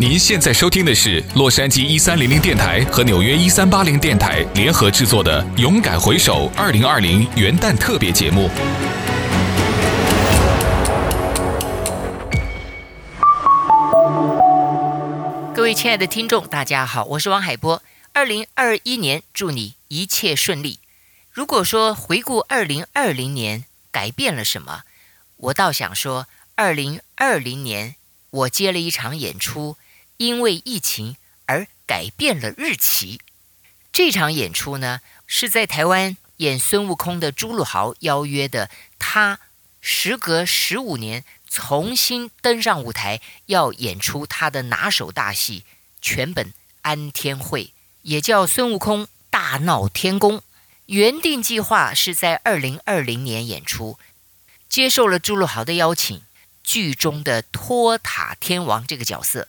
您现在收听的是洛杉矶一三零零电台和纽约一三八零电台联合制作的《勇敢回首二零二零元旦特别节目》。各位亲爱的听众，大家好，我是王海波。二零二一年，祝你一切顺利。如果说回顾二零二零年改变了什么，我倒想说，二零二零年我接了一场演出。因为疫情而改变了日期。这场演出呢，是在台湾演孙悟空的朱露豪邀约的，他时隔十五年重新登上舞台，要演出他的拿手大戏《全本安天会》，也叫《孙悟空大闹天宫》。原定计划是在二零二零年演出，接受了朱露豪的邀请，剧中的托塔天王这个角色。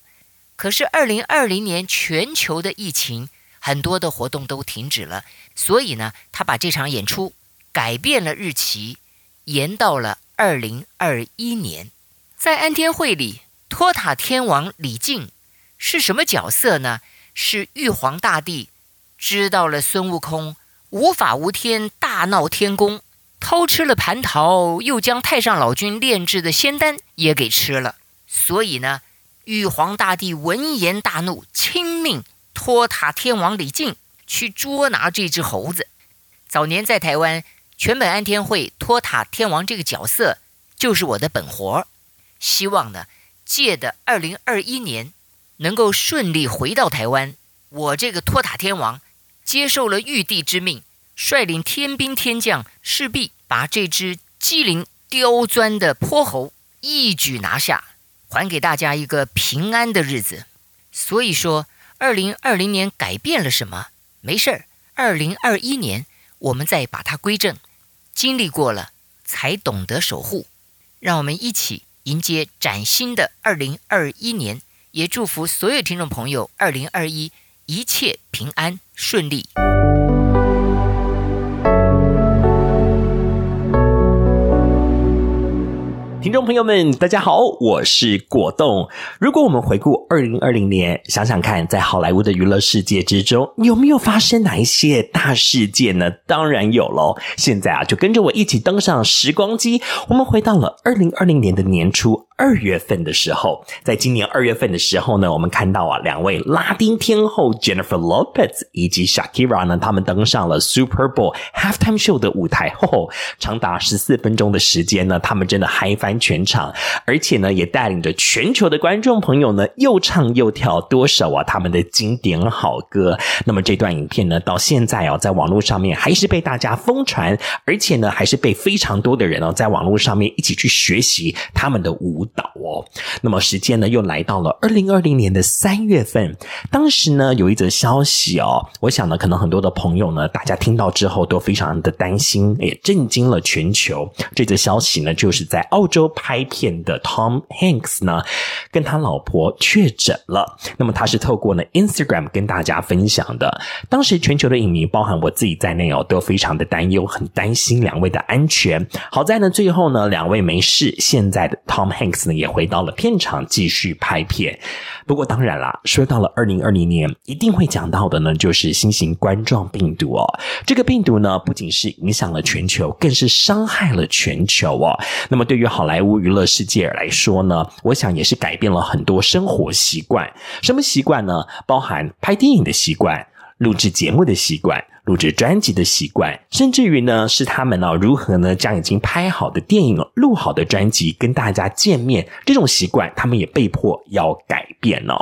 可是，二零二零年全球的疫情，很多的活动都停止了，所以呢，他把这场演出改变了日期，延到了二零二一年。在安天会里，托塔天王李靖是什么角色呢？是玉皇大帝知道了孙悟空无法无天，大闹天宫，偷吃了蟠桃，又将太上老君炼制的仙丹也给吃了，所以呢。玉皇大帝闻言大怒，亲命托塔天王李靖去捉拿这只猴子。早年在台湾，全本安天会托塔天王这个角色就是我的本活儿。希望呢，借的二零二一年能够顺利回到台湾。我这个托塔天王接受了玉帝之命，率领天兵天将，势必把这只机灵刁钻的泼猴一举拿下。还给大家一个平安的日子，所以说，二零二零年改变了什么？没事儿，二零二一年我们再把它归正。经历过了，才懂得守护。让我们一起迎接崭新的二零二一年，也祝福所有听众朋友二零二一一切平安顺利。听众朋友们，大家好，我是果冻。如果我们回顾二零二零年，想想看，在好莱坞的娱乐世界之中，有没有发生哪一些大事件呢？当然有喽。现在啊，就跟着我一起登上时光机，我们回到了二零二零年的年初。二月份的时候，在今年二月份的时候呢，我们看到啊，两位拉丁天后 Jennifer Lopez 以及 Shakira 呢，他们登上了 Super Bowl Halftime Show 的舞台后，长达十四分钟的时间呢，他们真的嗨翻全场，而且呢，也带领着全球的观众朋友呢，又唱又跳多首啊他们的经典好歌。那么这段影片呢，到现在哦，在网络上面还是被大家疯传，而且呢，还是被非常多的人哦，在网络上面一起去学习他们的舞。岛哦，那么时间呢又来到了二零二零年的三月份，当时呢有一则消息哦，我想呢可能很多的朋友呢，大家听到之后都非常的担心，也震惊了全球。这则消息呢就是在澳洲拍片的 Tom Hanks 呢跟他老婆确诊了，那么他是透过呢 Instagram 跟大家分享的。当时全球的影迷，包含我自己在内哦，都非常的担忧，很担心两位的安全。好在呢最后呢两位没事，现在的 Tom Hanks。也回到了片场继续拍片。不过当然啦，说到了二零二零年，一定会讲到的呢，就是新型冠状病毒哦。这个病毒呢，不仅是影响了全球，更是伤害了全球哦。那么对于好莱坞娱乐世界来说呢，我想也是改变了很多生活习惯。什么习惯呢？包含拍电影的习惯。录制节目的习惯，录制专辑的习惯，甚至于呢，是他们呢、哦、如何呢将已经拍好的电影、录好的专辑跟大家见面，这种习惯他们也被迫要改变哦。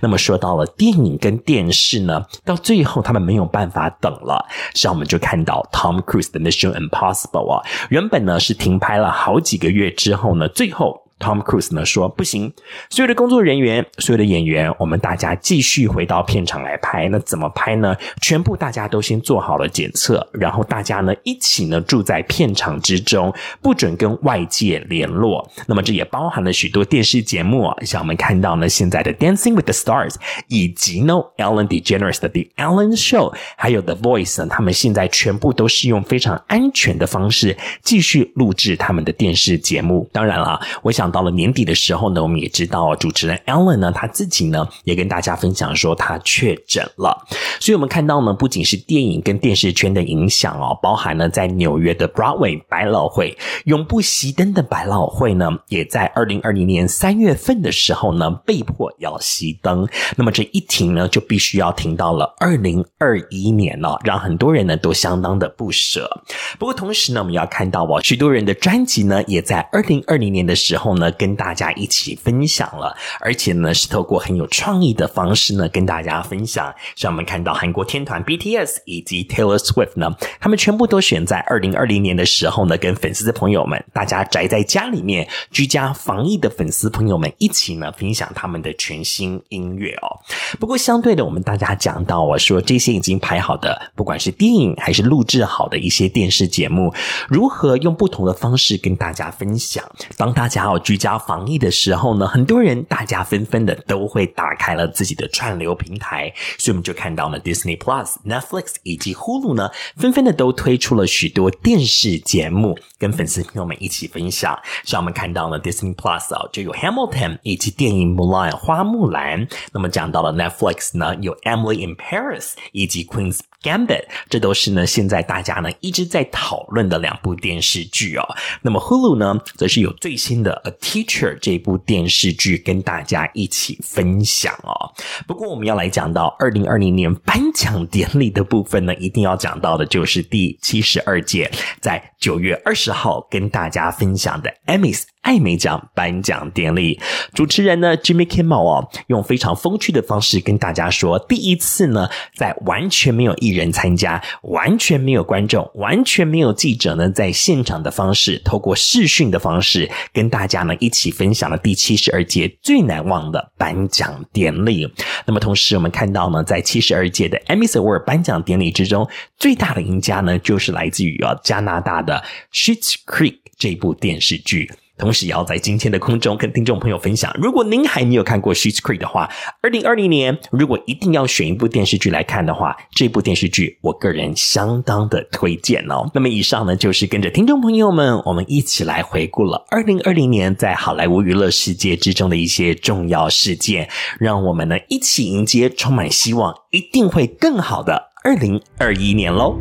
那么说到了电影跟电视呢，到最后他们没有办法等了，像我们就看到 Tom Cruise 的 Mission Impossible 啊，原本呢是停拍了好几个月之后呢，最后。Tom Cruise 呢说不行，所有的工作人员、所有的演员，我们大家继续回到片场来拍。那怎么拍呢？全部大家都先做好了检测，然后大家呢一起呢住在片场之中，不准跟外界联络。那么这也包含了许多电视节目啊，像我们看到呢现在的 Dancing with the Stars，以及呢 Ellen DeGeneres 的 The Ellen Show，还有 The Voice 呢，他们现在全部都是用非常安全的方式继续录制他们的电视节目。当然了，我想。到了年底的时候呢，我们也知道主持人 Ellen 呢，他自己呢也跟大家分享说他确诊了。所以我们看到呢，不仅是电影跟电视圈的影响哦，包含呢在纽约的 Broadway 百老汇永不熄灯的百老汇呢，也在二零二零年三月份的时候呢被迫要熄灯。那么这一停呢，就必须要停到了二零二一年了，让很多人呢都相当的不舍。不过同时呢，我们要看到哦，许多人的专辑呢也在二零二零年的时候呢跟大家一起分享了，而且呢是透过很有创意的方式呢跟大家分享，像我们看到韩国天团 BTS 以及 Taylor Swift 呢，他们全部都选在二零二零年的时候呢，跟粉丝的朋友们，大家宅在家里面居家防疫的粉丝朋友们一起呢分享他们的全新音乐哦。不过相对的，我们大家讲到我说这些已经排好的，不管是电影还是录制好的一些电视节目，如何用不同的方式跟大家分享？当大家哦居家防疫的时候呢，很多人大家纷纷的都会打开了自己的串流平台，所以我们就看到了 Disney Plus、Netflix 以及 Hulu 呢，纷纷的都推出了许多电视节目，跟粉丝朋友们一起分享。像我们看到了 Disney Plus 啊，就有 Hamilton 以及电影 Mulan 花木兰。那么讲到了 Netflix 呢，有 Emily in Paris 以及 Queen's Gambit，这都是呢现在大家呢一直在讨论的两部电视剧哦。那么 Hulu 呢，则是有最新的 A Teacher 这部电视剧跟大家一起分享哦。不过我们要来讲到二零二零年颁奖典礼的部分呢，一定要讲到的就是第七十二届在九月二十号跟大家分享的 Emmys。艾美奖颁奖典礼，主持人呢 Jimmy Kimmel 哦，用非常风趣的方式跟大家说，第一次呢，在完全没有艺人参加、完全没有观众、完全没有记者呢，在现场的方式，透过视讯的方式，跟大家呢一起分享了第七十二届最难忘的颁奖典礼。那么同时，我们看到呢，在七十二届的 Emmy Award 颁奖典礼之中，最大的赢家呢，就是来自于啊加拿大的 Shit Creek 这部电视剧。同时，也要在今天的空中跟听众朋友分享，如果您还没有看过《Schitt's Creek》的话，二零二零年如果一定要选一部电视剧来看的话，这部电视剧我个人相当的推荐哦。那么，以上呢就是跟着听众朋友们，我们一起来回顾了二零二零年在好莱坞娱乐世界之中的一些重要事件，让我们呢一起迎接充满希望、一定会更好的二零二一年喽。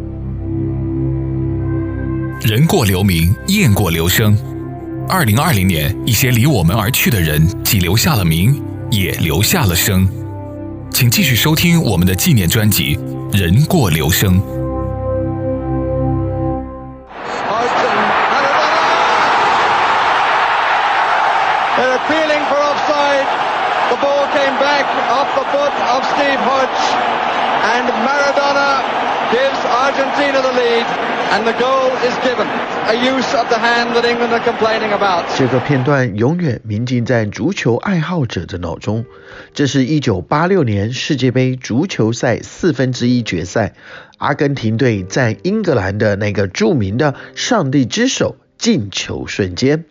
人过留名，雁过留声。二零二零年，一些离我们而去的人，既留下了名，也留下了声。请继续收听我们的纪念专辑《人过留声》。Gives argentina the lead and the goal is given. A use of the hand that england are complaining about. 这个片段永远铭记在足球爱好者的脑中。这是一九八六年世界杯足球赛四分之一决赛。阿根廷队在英格兰的那个著名的上帝之手进球瞬间。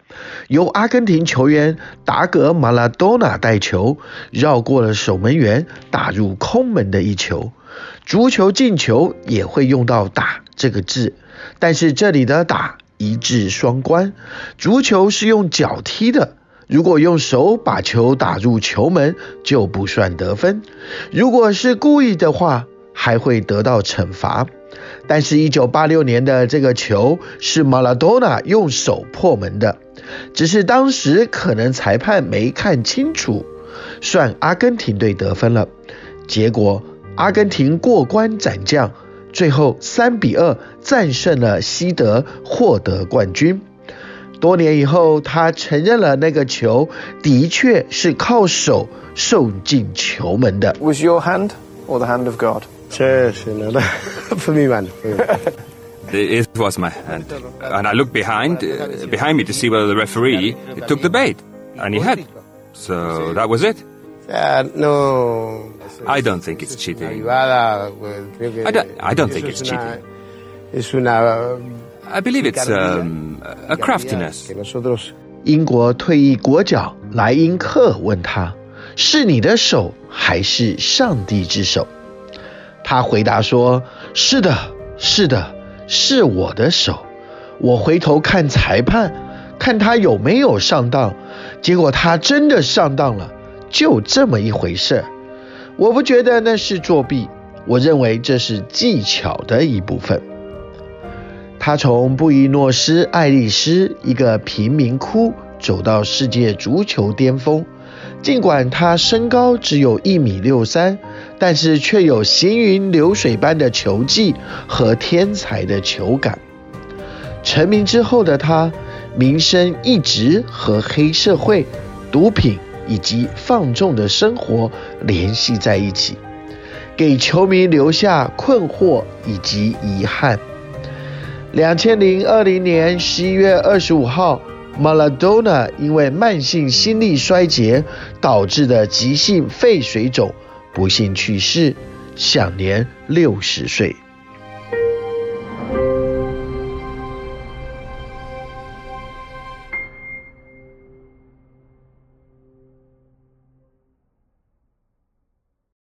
由阿根廷球员达格马拉多纳带球绕过了守门员打入空门的一球。足球进球也会用到“打”这个字，但是这里的“打”一字双关。足球是用脚踢的，如果用手把球打入球门就不算得分；如果是故意的话，还会得到惩罚。但是1986年的这个球是马拉多纳用手破门的，只是当时可能裁判没看清楚，算阿根廷队得分了。结果。阿根廷过关斩将，最后三比二战胜了西德，获得冠军。多年以后，他承认了那个球的确是靠手送进球门的。Was your hand or the hand of God? Yes, no, for me, man. It was my hand, and I looked behind, behind me to see whether the referee took the bait, and he had. So that was it. Yeah, no. I don't think it's cheating. I don't, I don't think it's cheating. I believe it's um, a craftiness. 英国退役国脚莱因克问他：“是你的手还是上帝之手？”他回答说：“是的，是的，是我的手。我回头看裁判，看他有没有上当。 结果他真的上当了， 就这么一回事。我不觉得那是作弊，我认为这是技巧的一部分。他从布宜诺斯艾利斯一个贫民窟走到世界足球巅峰，尽管他身高只有一米六三，但是却有行云流水般的球技和天才的球感。成名之后的他，名声一直和黑社会、毒品以及放纵的生活联系在一起，给球迷留下困惑以及遗憾。两千零二零年十一月二十五号，马拉多纳因为慢性心力衰竭导致的急性肺水肿不幸去世，享年六十岁。